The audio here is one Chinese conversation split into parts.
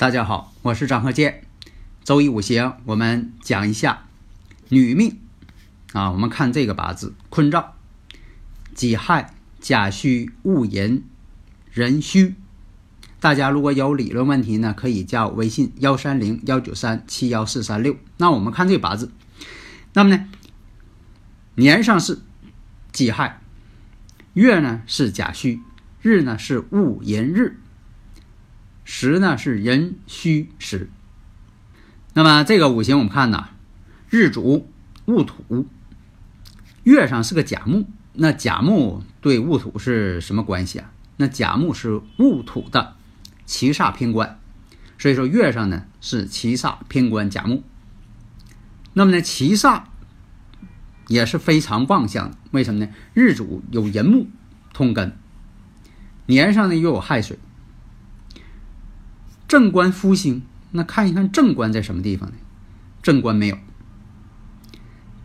大家好，我是张鹤剑。周易五行，我们讲一下女命啊。我们看这个八字：坤兆、己亥、甲戌、戊寅、壬戌。大家如果有理论问题呢，可以加我微信：幺三零幺九三七幺四三六。那我们看这个八字，那么呢，年上是己亥，月呢是甲戌，日呢是戊寅日。时呢是壬戌时，那么这个五行我们看呢，日主戊土，月上是个甲木，那甲木对戊土是什么关系啊？那甲木是戊土的七煞偏官，所以说月上呢是七煞偏官甲木。那么呢，七煞也是非常旺相的，为什么呢？日主有寅木通根，年上呢又有亥水。正官夫星，那看一看正官在什么地方呢？正官没有，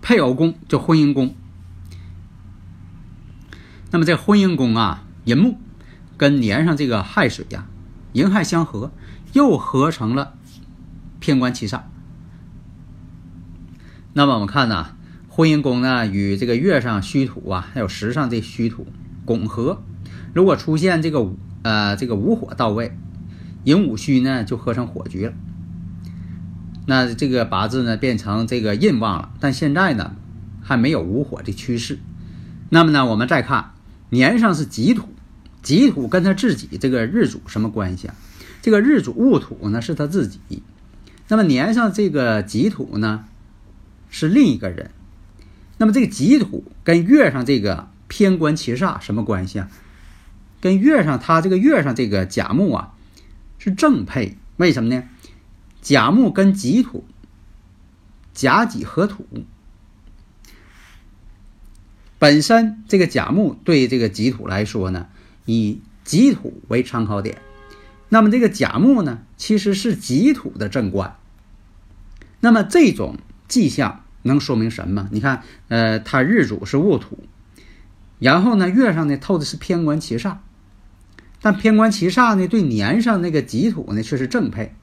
配偶宫就婚姻宫。那么这婚姻宫啊，寅木跟年上这个亥水呀，寅亥相合，又合成了偏官七煞。那么我们看呢，婚姻宫呢与这个月上虚土啊，还有时上这虚土拱合，如果出现这个呃这个午火到位。寅午戌呢，就合成火局了。那这个八字呢，变成这个印旺了。但现在呢，还没有午火的趋势。那么呢，我们再看年上是己土，己土跟他自己这个日主什么关系啊？这个日主戊土呢，是他自己。那么年上这个己土呢，是另一个人。那么这个己土跟月上这个偏官七煞什么关系啊？跟月上他这个月上这个甲木啊。是正配，为什么呢？甲木跟己土，甲己合土，本身这个甲木对这个己土来说呢，以己土为参考点。那么这个甲木呢，其实是己土的正官。那么这种迹象能说明什么？你看，呃，它日主是戊土，然后呢，月上呢透的是偏官七煞。但偏官七煞呢，对年上那个己土呢却是正配。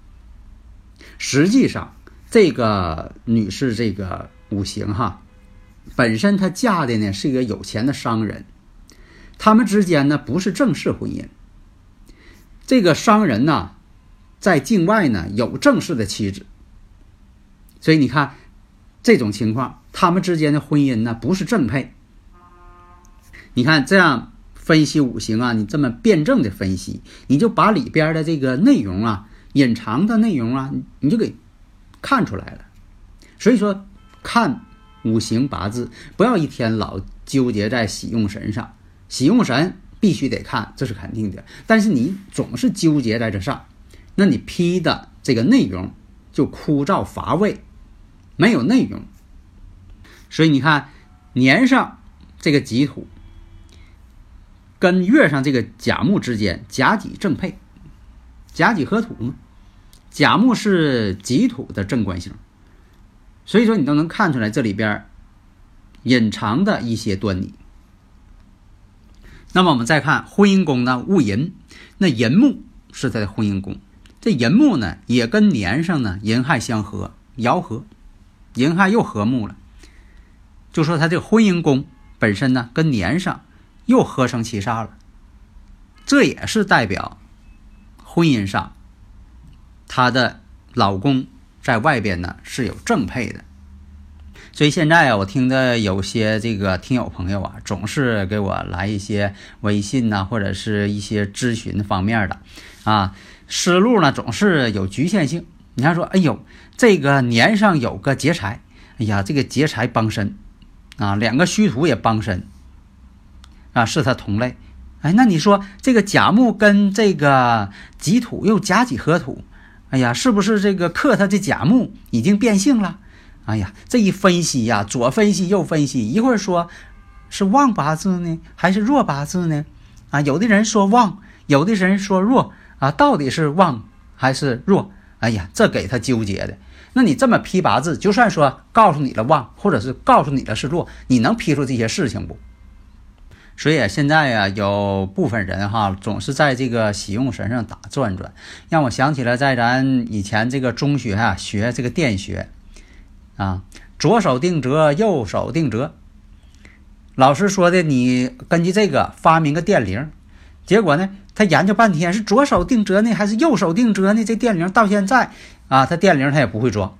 实际上，这个女士这个五行哈，本身她嫁的呢是一个有钱的商人，他们之间呢不是正式婚姻。这个商人呢，在境外呢有正式的妻子，所以你看这种情况，他们之间的婚姻呢不是正配。你看这样。分析五行啊，你这么辩证的分析，你就把里边的这个内容啊，隐藏的内容啊，你就给看出来了。所以说，看五行八字，不要一天老纠结在喜用神上。喜用神必须得看，这是肯定的。但是你总是纠结在这上，那你批的这个内容就枯燥乏味，没有内容。所以你看年上这个己土。跟月上这个甲木之间，甲己正配，甲己合土嘛。甲木是己土的正官星，所以说你都能看出来这里边隐藏的一些端倪。那么我们再看婚姻宫呢，戊寅，那寅木是在婚姻宫，这寅木呢也跟年上呢寅亥相合，爻合，寅亥又合木了，就说他这个婚姻宫本身呢跟年上。又合成七煞了，这也是代表婚姻上，她的老公在外边呢是有正配的。所以现在啊，我听的有些这个听友朋友啊，总是给我来一些微信呐，或者是一些咨询方面的啊，思路呢总是有局限性。你看说，哎呦，这个年上有个劫财，哎呀，这个劫财帮身啊，两个虚土也帮身。啊，是它同类，哎，那你说这个甲木跟这个己土又甲己合土，哎呀，是不是这个克它的甲木已经变性了？哎呀，这一分析呀，左分析右分析，一会儿说是旺八字呢，还是弱八字呢？啊，有的人说旺，有的人说弱，啊，到底是旺还是弱？哎呀，这给他纠结的。那你这么批八字，就算说告诉你了旺，或者是告诉你了是弱，你能批出这些事情不？所以现在呀，有部分人哈，总是在这个喜用神上打转转，让我想起了在咱以前这个中学啊学这个电学，啊，左手定则，右手定则。老师说的，你根据这个发明个电铃，结果呢，他研究半天是左手定则呢，还是右手定则呢？这电铃到现在啊，他电铃他也不会装，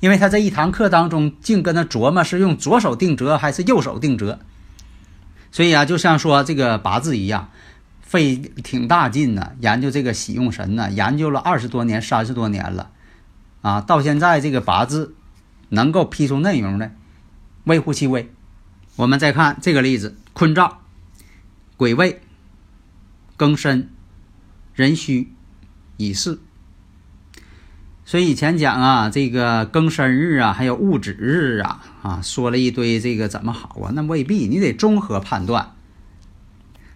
因为他这一堂课当中净跟他琢磨是用左手定则还是右手定则。所以啊，就像说这个八字一样，费挺大劲呢，研究这个喜用神呢，研究了二十多年、三十多年了，啊，到现在这个八字能够批出内容的，微乎其微。我们再看这个例子：坤兆、癸未、庚申、壬戌、乙巳。所以以前讲啊，这个庚申日啊，还有戊子日啊，啊，说了一堆这个怎么好啊？那未必，你得综合判断。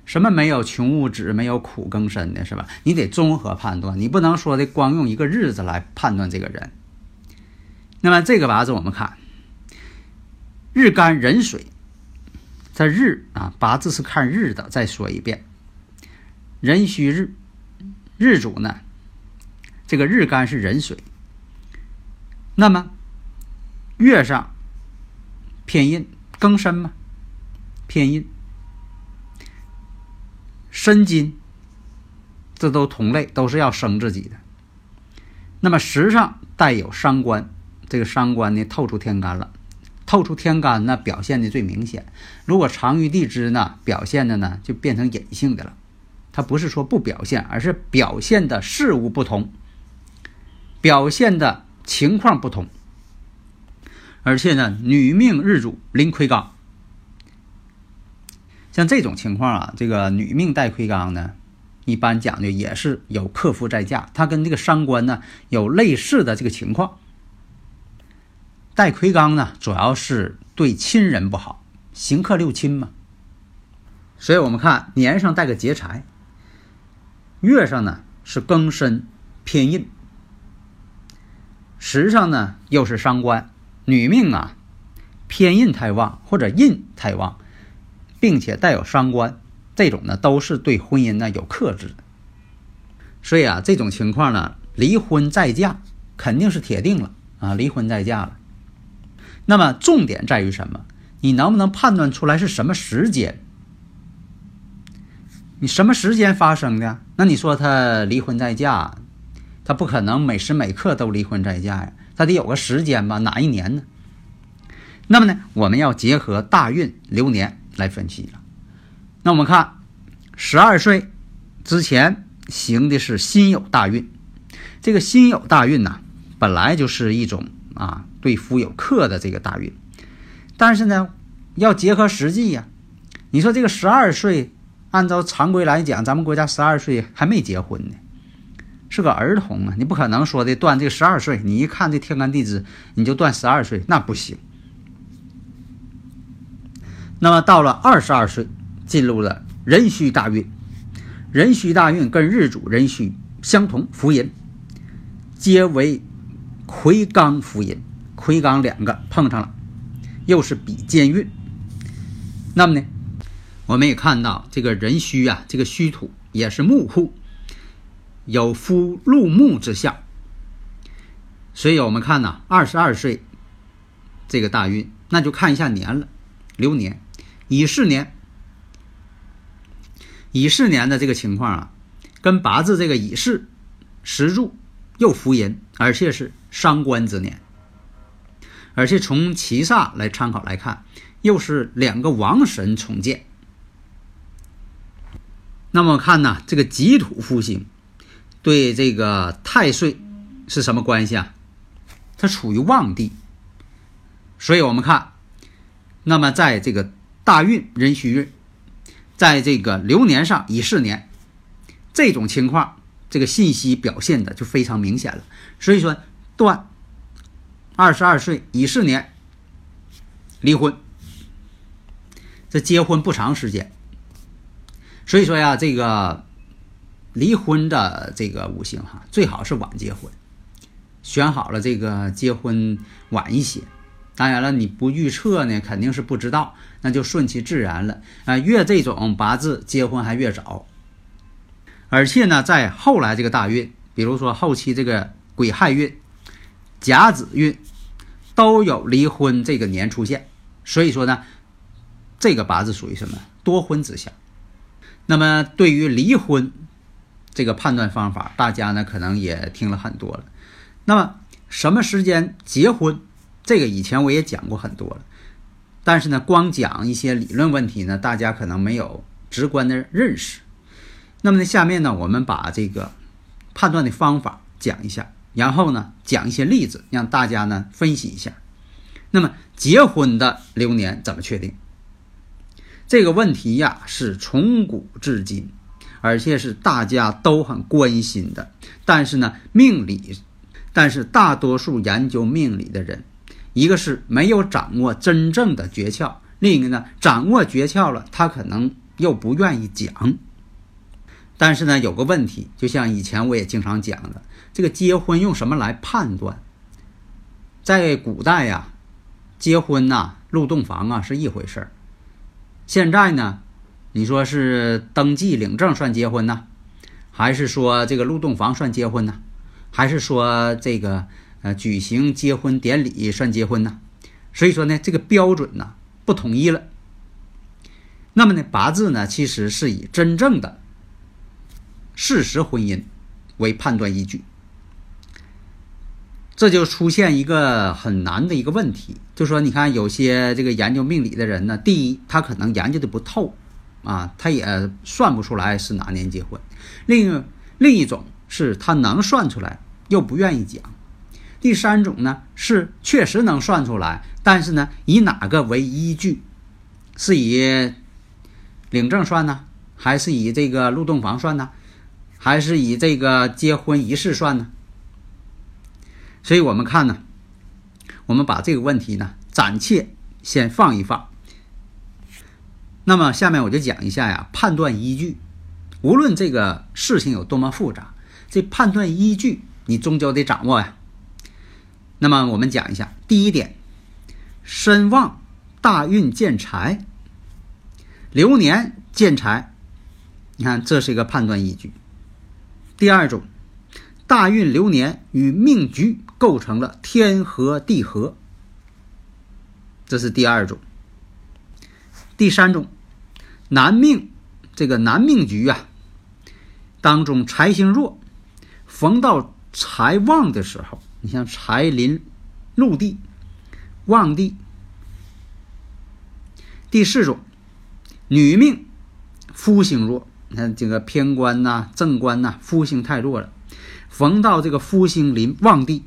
什么没有穷物质，没有苦更深的是吧？你得综合判断，你不能说的光用一个日子来判断这个人。那么这个八字我们看，日干壬水，这日啊，八字是看日的。再说一遍，壬戌日，日主呢？这个日干是壬水，那么月上偏印庚申嘛，偏印申金，这都同类，都是要生自己的。那么时上带有伤官，这个伤官呢透出天干了，透出天干呢表现的最明显。如果藏于地支呢，表现的呢就变成隐性的了。它不是说不表现，而是表现的事物不同。表现的情况不同，而且呢，女命日主临魁罡，像这种情况啊，这个女命带魁罡呢，一般讲究也是有克夫在嫁，它跟这个伤官呢有类似的这个情况。带魁罡呢，主要是对亲人不好，刑克六亲嘛。所以我们看年上带个劫财，月上呢是庚申偏印。时上呢又是伤官，女命啊偏印太旺或者印太旺，并且带有伤官，这种呢都是对婚姻呢有克制。所以啊这种情况呢离婚再嫁肯定是铁定了啊离婚再嫁了。那么重点在于什么？你能不能判断出来是什么时间？你什么时间发生的？那你说他离婚再嫁？他不可能每时每刻都离婚再嫁呀，他得有个时间吧？哪一年呢？那么呢，我们要结合大运流年来分析了。那我们看十二岁之前行的是辛酉大运，这个辛酉大运呢，本来就是一种啊对夫有克的这个大运，但是呢，要结合实际呀。你说这个十二岁，按照常规来讲，咱们国家十二岁还没结婚呢，是个儿童啊，你不可能说的断这个十二岁。你一看这天干地支，你就断十二岁，那不行。那么到了二十二岁，进入了壬戌大运，壬戌大运跟日主壬戌相同，福银，皆为魁罡福银，魁罡两个碰上了，又是比肩运。那么呢？我们也看到这个壬戌啊，这个戌土也是木户，有夫入木之象。所以我们看呢，二十二岁这个大运，那就看一下年了，流年乙巳年。乙巳年的这个情况啊，跟八字这个乙巳时柱又福银，而且是伤官之年，而且从七煞来参考来看，又是两个王神重建。那么看呢，这个己土复兴对这个太岁是什么关系啊？它处于旺地，所以我们看，那么在这个大运壬戌运，在这个流年上乙巳年，这种情况，这个信息表现的就非常明显了。所以说，断二十二岁乙巳年离婚，这结婚不长时间。所以说呀，这个离婚的这个五行哈，最好是晚结婚，选好了这个结婚晚一些。当然了，你不预测呢，肯定是不知道，那就顺其自然了啊。越这种八字结婚还越早，而且呢，在后来这个大运，比如说后期这个癸亥运、甲子运，都有离婚这个年出现。所以说呢，这个八字属于什么多婚之相。那么，对于离婚这个判断方法，大家呢可能也听了很多了。那么，什么时间结婚？这个以前我也讲过很多了。但是呢，光讲一些理论问题呢，大家可能没有直观的认识。那么呢，下面呢，我们把这个判断的方法讲一下，然后呢，讲一些例子，让大家呢分析一下。那么，结婚的流年怎么确定？这个问题呀，是从古至今，而且是大家都很关心的。但是呢，命理，但是大多数研究命理的人，一个是没有掌握真正的诀窍，另一个呢，掌握诀窍了，他可能又不愿意讲。但是呢，有个问题，就像以前我也经常讲的，这个结婚用什么来判断？在古代呀，结婚呐，入洞房啊，是一回事儿。现在呢，你说是登记领证算结婚呢，还是说这个入洞房算结婚呢，还是说这个呃举行结婚典礼算结婚呢？所以说呢，这个标准呢不统一了。那么呢，八字呢其实是以真正的事实婚姻为判断依据。这就出现一个很难的一个问题，就说你看有些这个研究命理的人呢，第一他可能研究的不透，啊，他也算不出来是哪年结婚；另另一种是他能算出来又不愿意讲；第三种呢是确实能算出来，但是呢以哪个为依据？是以领证算呢，还是以这个入洞房算呢，还是以这个结婚仪式算呢？所以我们看呢，我们把这个问题呢暂且先放一放。那么下面我就讲一下呀，判断依据。无论这个事情有多么复杂，这判断依据你终究得掌握呀。那么我们讲一下，第一点，身旺大运见财，流年见财，你看这是一个判断依据。第二种。大运流年与命局构成了天合地合，这是第二种。第三种，男命这个男命局啊当中财星弱，逢到财旺的时候，你像财临陆地旺地。第四种，女命夫星弱，你看这个偏官呐、正官呐，夫星太弱了。逢到这个夫星临旺地、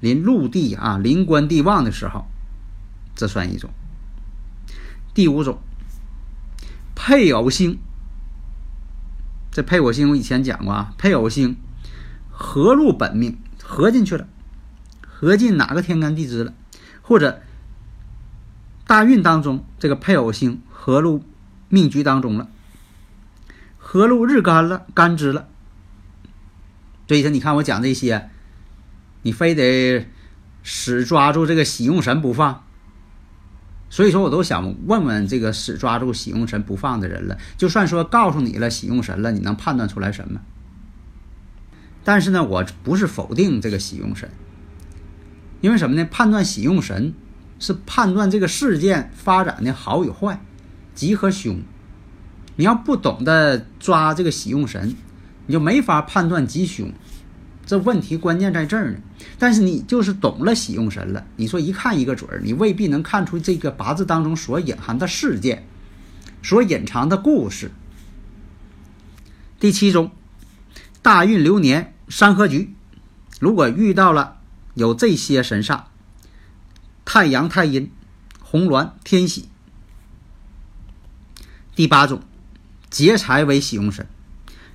临禄地啊、临官地旺的时候，这算一种。第五种，配偶星。这配偶星我以前讲过啊，配偶星合入本命，合进去了，合进哪个天干地支了，或者大运当中这个配偶星合入命局当中了，合入日干了，干支了。所以说，你看我讲这些，你非得死抓住这个喜用神不放。所以说我都想问问这个死抓住喜用神不放的人了。就算说告诉你了喜用神了，你能判断出来什么？但是呢，我不是否定这个喜用神，因为什么呢？判断喜用神是判断这个事件发展的好与坏，吉和凶。你要不懂得抓这个喜用神，你就没法判断吉凶。这问题关键在这儿呢，但是你就是懂了喜用神了，你说一看一个准儿，你未必能看出这个八字当中所隐含的事件，所隐藏的故事。第七种，大运流年三合局，如果遇到了有这些神煞，太阳、太阴、红鸾、天喜。第八种，劫财为喜用神，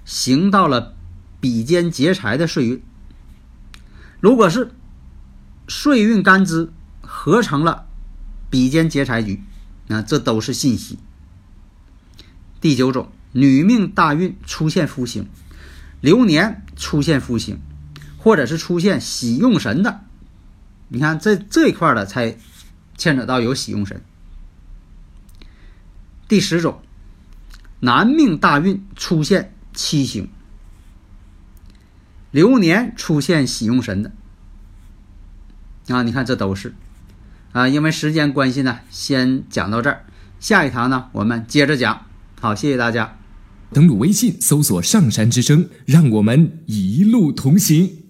行到了。比肩劫财的岁运，如果是岁运干支合成了比肩劫财局，那这都是信息。第九种，女命大运出现夫星，流年出现夫星，或者是出现喜用神的，你看这这一块的才牵扯到有喜用神。第十种，男命大运出现七星。流年出现喜用神的啊，你看这都是啊，因为时间关系呢，先讲到这儿，下一堂呢我们接着讲。好，谢谢大家。登录微信搜索“上山之声”，让我们一路同行。